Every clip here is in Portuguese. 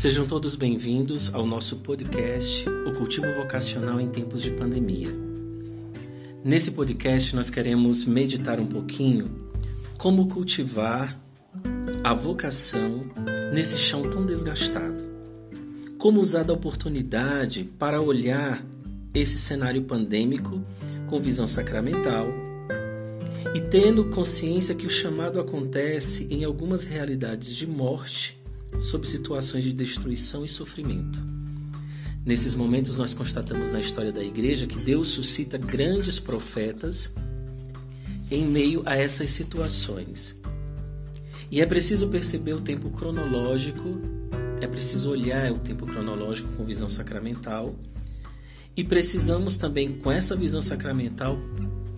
Sejam todos bem-vindos ao nosso podcast O Cultivo Vocacional em Tempos de Pandemia. Nesse podcast, nós queremos meditar um pouquinho como cultivar a vocação nesse chão tão desgastado. Como usar da oportunidade para olhar esse cenário pandêmico com visão sacramental e tendo consciência que o chamado acontece em algumas realidades de morte sob situações de destruição e sofrimento. Nesses momentos, nós constatamos na história da igreja que Deus suscita grandes profetas em meio a essas situações. E é preciso perceber o tempo cronológico, é preciso olhar o tempo cronológico com visão sacramental, e precisamos também, com essa visão sacramental,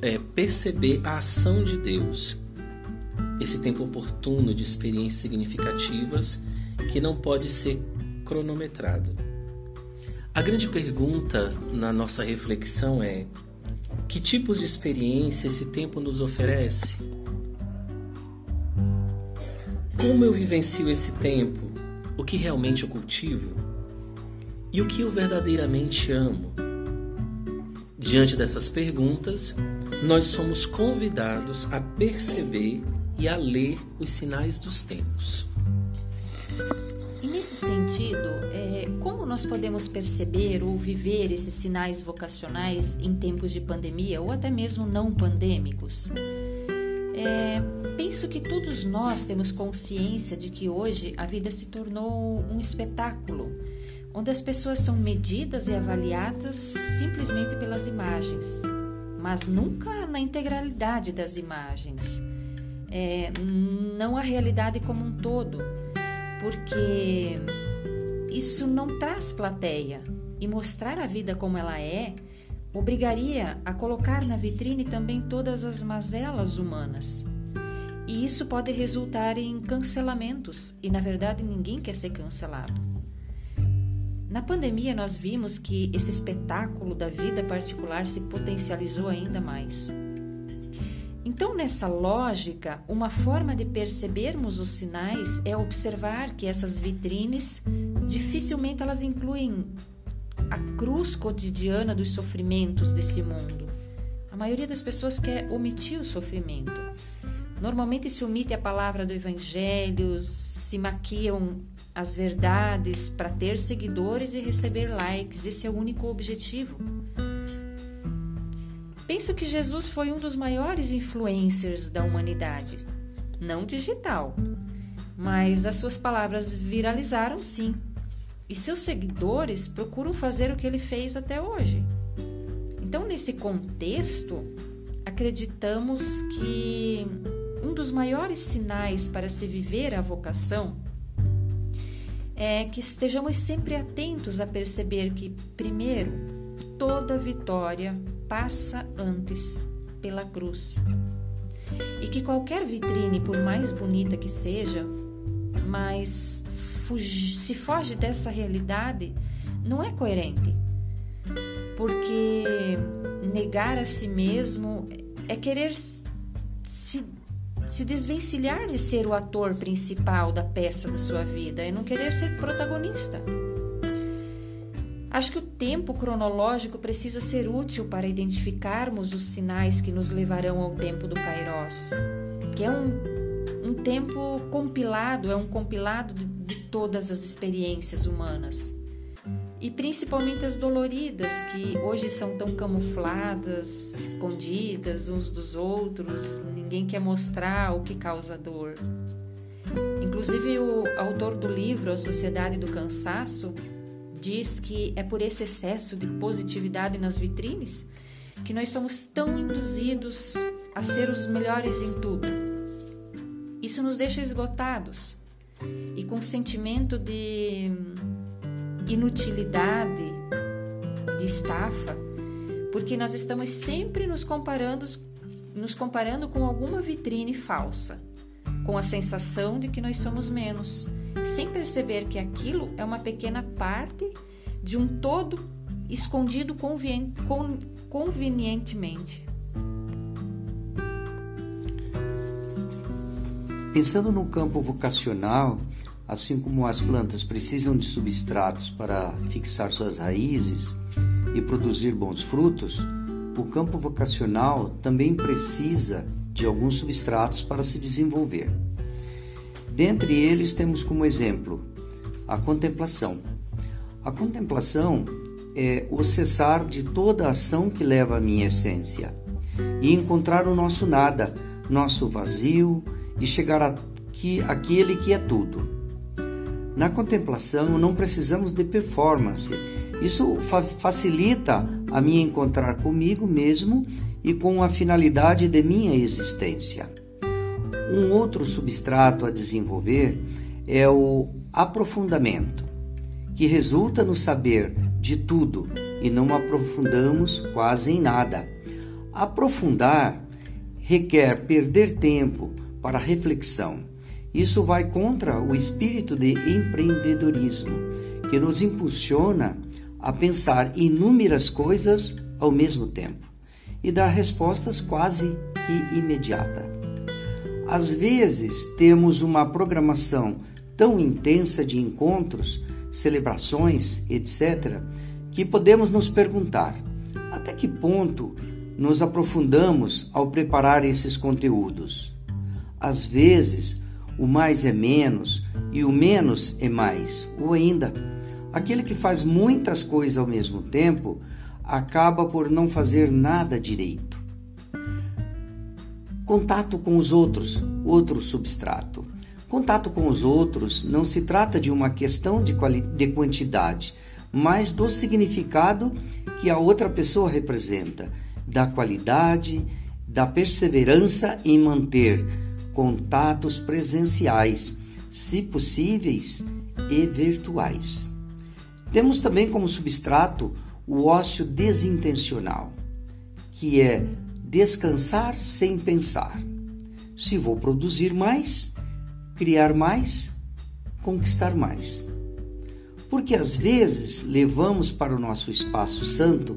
é, perceber a ação de Deus, esse tempo oportuno de experiências significativas que não pode ser cronometrado. A grande pergunta na nossa reflexão é: que tipos de experiência esse tempo nos oferece? Como eu vivencio esse tempo? O que realmente eu cultivo? E o que eu verdadeiramente amo? Diante dessas perguntas, nós somos convidados a perceber e a ler os sinais dos tempos. Sentido, é, como nós podemos perceber ou viver esses sinais vocacionais em tempos de pandemia ou até mesmo não pandêmicos? É, penso que todos nós temos consciência de que hoje a vida se tornou um espetáculo onde as pessoas são medidas e avaliadas simplesmente pelas imagens, mas nunca na integralidade das imagens, é, não a realidade como um todo, porque isso não traz plateia e mostrar a vida como ela é obrigaria a colocar na vitrine também todas as mazelas humanas. E isso pode resultar em cancelamentos, e na verdade ninguém quer ser cancelado. Na pandemia, nós vimos que esse espetáculo da vida particular se potencializou ainda mais. Então, nessa lógica, uma forma de percebermos os sinais é observar que essas vitrines dificilmente elas incluem a cruz cotidiana dos sofrimentos desse mundo. A maioria das pessoas quer omitir o sofrimento. Normalmente se omite a palavra do evangelho, se maquiam as verdades para ter seguidores e receber likes. Esse é o único objetivo. Penso que Jesus foi um dos maiores influencers da humanidade. Não digital, mas as suas palavras viralizaram sim. E seus seguidores procuram fazer o que ele fez até hoje. Então, nesse contexto, acreditamos que um dos maiores sinais para se viver a vocação é que estejamos sempre atentos a perceber que, primeiro, toda vitória passa antes pela cruz. E que qualquer vitrine, por mais bonita que seja, mas se foge dessa realidade, não é coerente. Porque negar a si mesmo é querer se se desvencilhar de ser o ator principal da peça da sua vida e não querer ser protagonista. Acho que o tempo cronológico precisa ser útil para identificarmos os sinais que nos levarão ao tempo do Kairos, que é um, um tempo compilado, é um compilado de, de todas as experiências humanas e principalmente as doloridas, que hoje são tão camufladas, escondidas uns dos outros, ninguém quer mostrar o que causa dor. Inclusive, o autor do livro A Sociedade do Cansaço diz que é por esse excesso de positividade nas vitrines que nós somos tão induzidos a ser os melhores em tudo. Isso nos deixa esgotados e com sentimento de inutilidade, de estafa, porque nós estamos sempre nos comparando, nos comparando com alguma vitrine falsa, com a sensação de que nós somos menos, sem perceber que aquilo é uma pequena parte de um todo escondido convenientemente. Pensando no campo vocacional, assim como as plantas precisam de substratos para fixar suas raízes e produzir bons frutos, o campo vocacional também precisa de alguns substratos para se desenvolver. Dentre eles temos como exemplo a contemplação. A contemplação é o cessar de toda ação que leva à minha essência e encontrar o nosso nada, nosso vazio e chegar aqui, àquele que é tudo. Na contemplação não precisamos de performance. Isso fa facilita a me encontrar comigo mesmo e com a finalidade de minha existência. Um outro substrato a desenvolver é o aprofundamento, que resulta no saber de tudo e não aprofundamos quase em nada. Aprofundar requer perder tempo para reflexão. Isso vai contra o espírito de empreendedorismo, que nos impulsiona a pensar inúmeras coisas ao mesmo tempo e dar respostas quase que imediata. Às vezes temos uma programação tão intensa de encontros, celebrações, etc., que podemos nos perguntar até que ponto nos aprofundamos ao preparar esses conteúdos. Às vezes, o mais é menos e o menos é mais, ou ainda, aquele que faz muitas coisas ao mesmo tempo acaba por não fazer nada direito. Contato com os outros, outro substrato. Contato com os outros não se trata de uma questão de, de quantidade, mas do significado que a outra pessoa representa, da qualidade, da perseverança em manter contatos presenciais, se possíveis, e virtuais. Temos também como substrato o ócio desintencional, que é descansar sem pensar. Se vou produzir mais, criar mais, conquistar mais. Porque às vezes levamos para o nosso espaço santo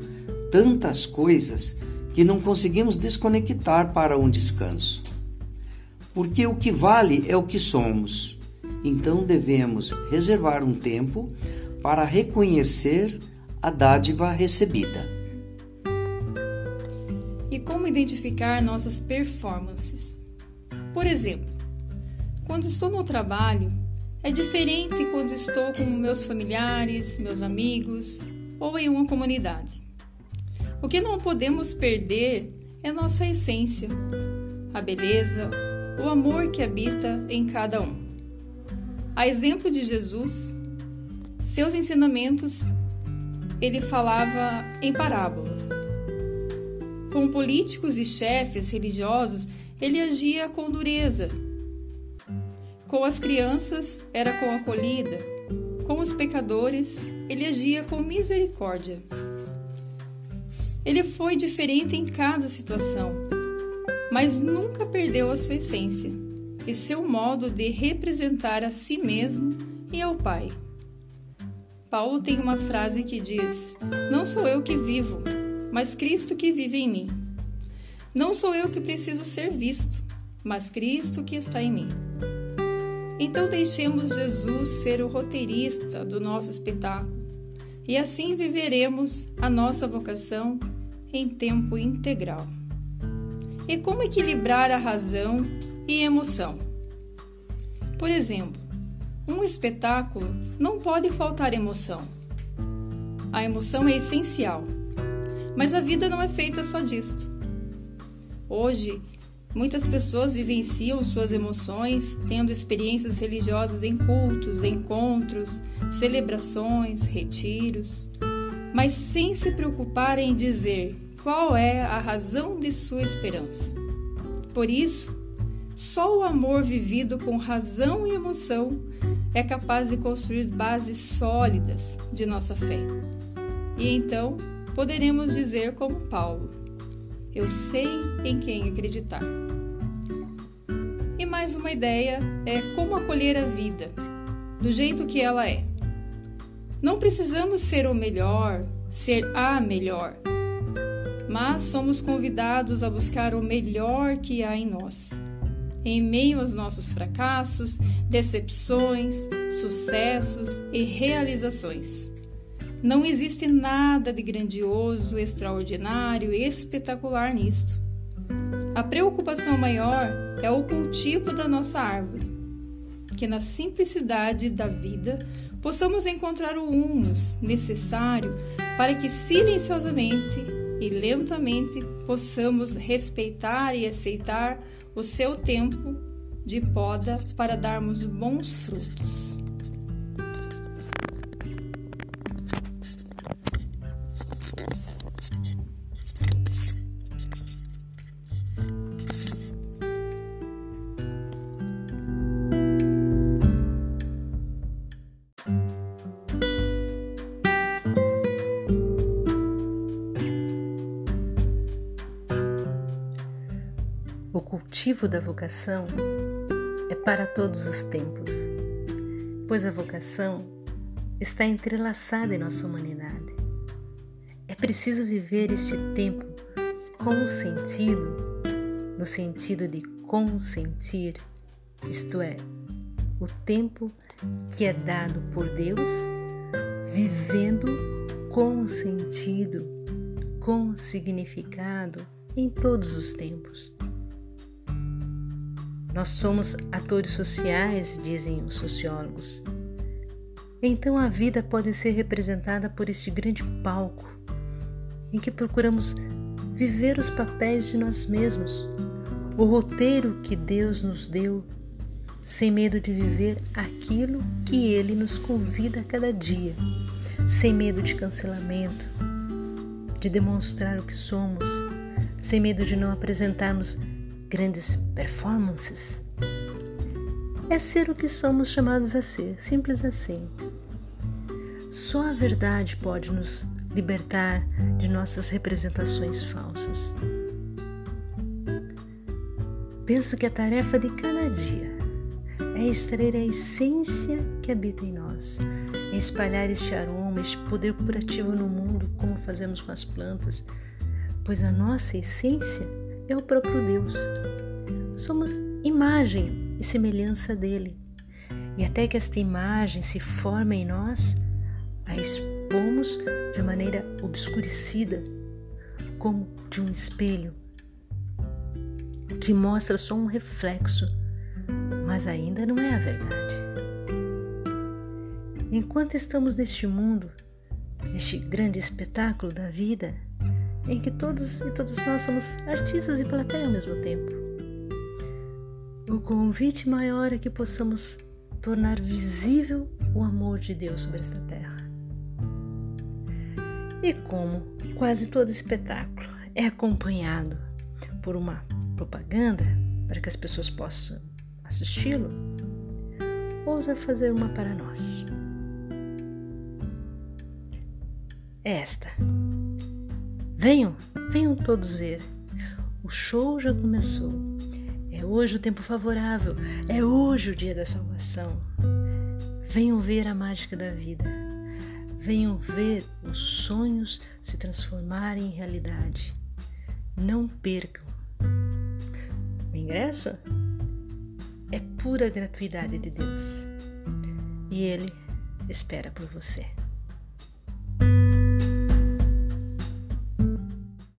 tantas coisas que não conseguimos desconectar para um descanso. Porque o que vale é o que somos. Então devemos reservar um tempo para reconhecer a dádiva recebida. Como identificar nossas performances? Por exemplo, quando estou no trabalho, é diferente quando estou com meus familiares, meus amigos ou em uma comunidade. O que não podemos perder é nossa essência, a beleza, o amor que habita em cada um. A exemplo de Jesus, seus ensinamentos ele falava em parábolas. Com políticos e chefes religiosos, ele agia com dureza com as crianças era com acolhida, com os pecadores ele agia com misericórdia. Ele foi diferente em cada situação, mas nunca perdeu a sua essência e seu modo de representar a si mesmo e ao Pai. Paulo tem uma frase que diz: Não sou eu que vivo, mas Cristo que vive em mim. Não sou eu que preciso ser visto, mas Cristo que está em mim. Então deixemos Jesus ser o roteirista do nosso espetáculo e assim viveremos a nossa vocação em tempo integral. E como equilibrar a razão e emoção? Por exemplo, um espetáculo não pode faltar emoção. A emoção é essencial, mas a vida não é feita só disto. Hoje, Muitas pessoas vivenciam suas emoções tendo experiências religiosas em cultos, encontros, celebrações, retiros, mas sem se preocupar em dizer qual é a razão de sua esperança. Por isso, só o amor vivido com razão e emoção é capaz de construir bases sólidas de nossa fé. E então poderemos dizer como Paulo: Eu sei em quem acreditar. E mais uma ideia é como acolher a vida, do jeito que ela é. Não precisamos ser o melhor, ser a melhor, mas somos convidados a buscar o melhor que há em nós. em meio aos nossos fracassos, decepções, sucessos e realizações. Não existe nada de grandioso, extraordinário espetacular nisto. A preocupação maior é o cultivo da nossa árvore, que na simplicidade da vida possamos encontrar o humus necessário para que silenciosamente e lentamente possamos respeitar e aceitar o seu tempo de poda para darmos bons frutos. Cultivo da vocação é para todos os tempos, pois a vocação está entrelaçada em nossa humanidade. É preciso viver este tempo com sentido, no sentido de consentir, isto é, o tempo que é dado por Deus, vivendo com sentido, com significado em todos os tempos. Nós somos atores sociais, dizem os sociólogos. Então a vida pode ser representada por este grande palco em que procuramos viver os papéis de nós mesmos, o roteiro que Deus nos deu, sem medo de viver aquilo que Ele nos convida a cada dia, sem medo de cancelamento, de demonstrar o que somos, sem medo de não apresentarmos grandes performances. É ser o que somos chamados a ser, simples assim. Só a verdade pode nos libertar de nossas representações falsas. Penso que a tarefa de cada dia é extrair a essência que habita em nós, é espalhar este aroma, este poder curativo no mundo, como fazemos com as plantas, pois a nossa essência é o próprio Deus. Somos imagem e semelhança dele. E até que esta imagem se forme em nós, a expomos de maneira obscurecida, como de um espelho, que mostra só um reflexo, mas ainda não é a verdade. Enquanto estamos neste mundo, neste grande espetáculo da vida, em que todos e todas nós somos artistas e plateia ao mesmo tempo. O convite maior é que possamos tornar visível o amor de Deus sobre esta terra. E como quase todo espetáculo é acompanhado por uma propaganda para que as pessoas possam assisti-lo, ousa fazer uma para nós. É esta. Venham, venham todos ver. O show já começou. É hoje o tempo favorável. É hoje o dia da salvação. Venham ver a mágica da vida. Venham ver os sonhos se transformarem em realidade. Não percam. O ingresso é pura gratuidade de Deus. E Ele espera por você.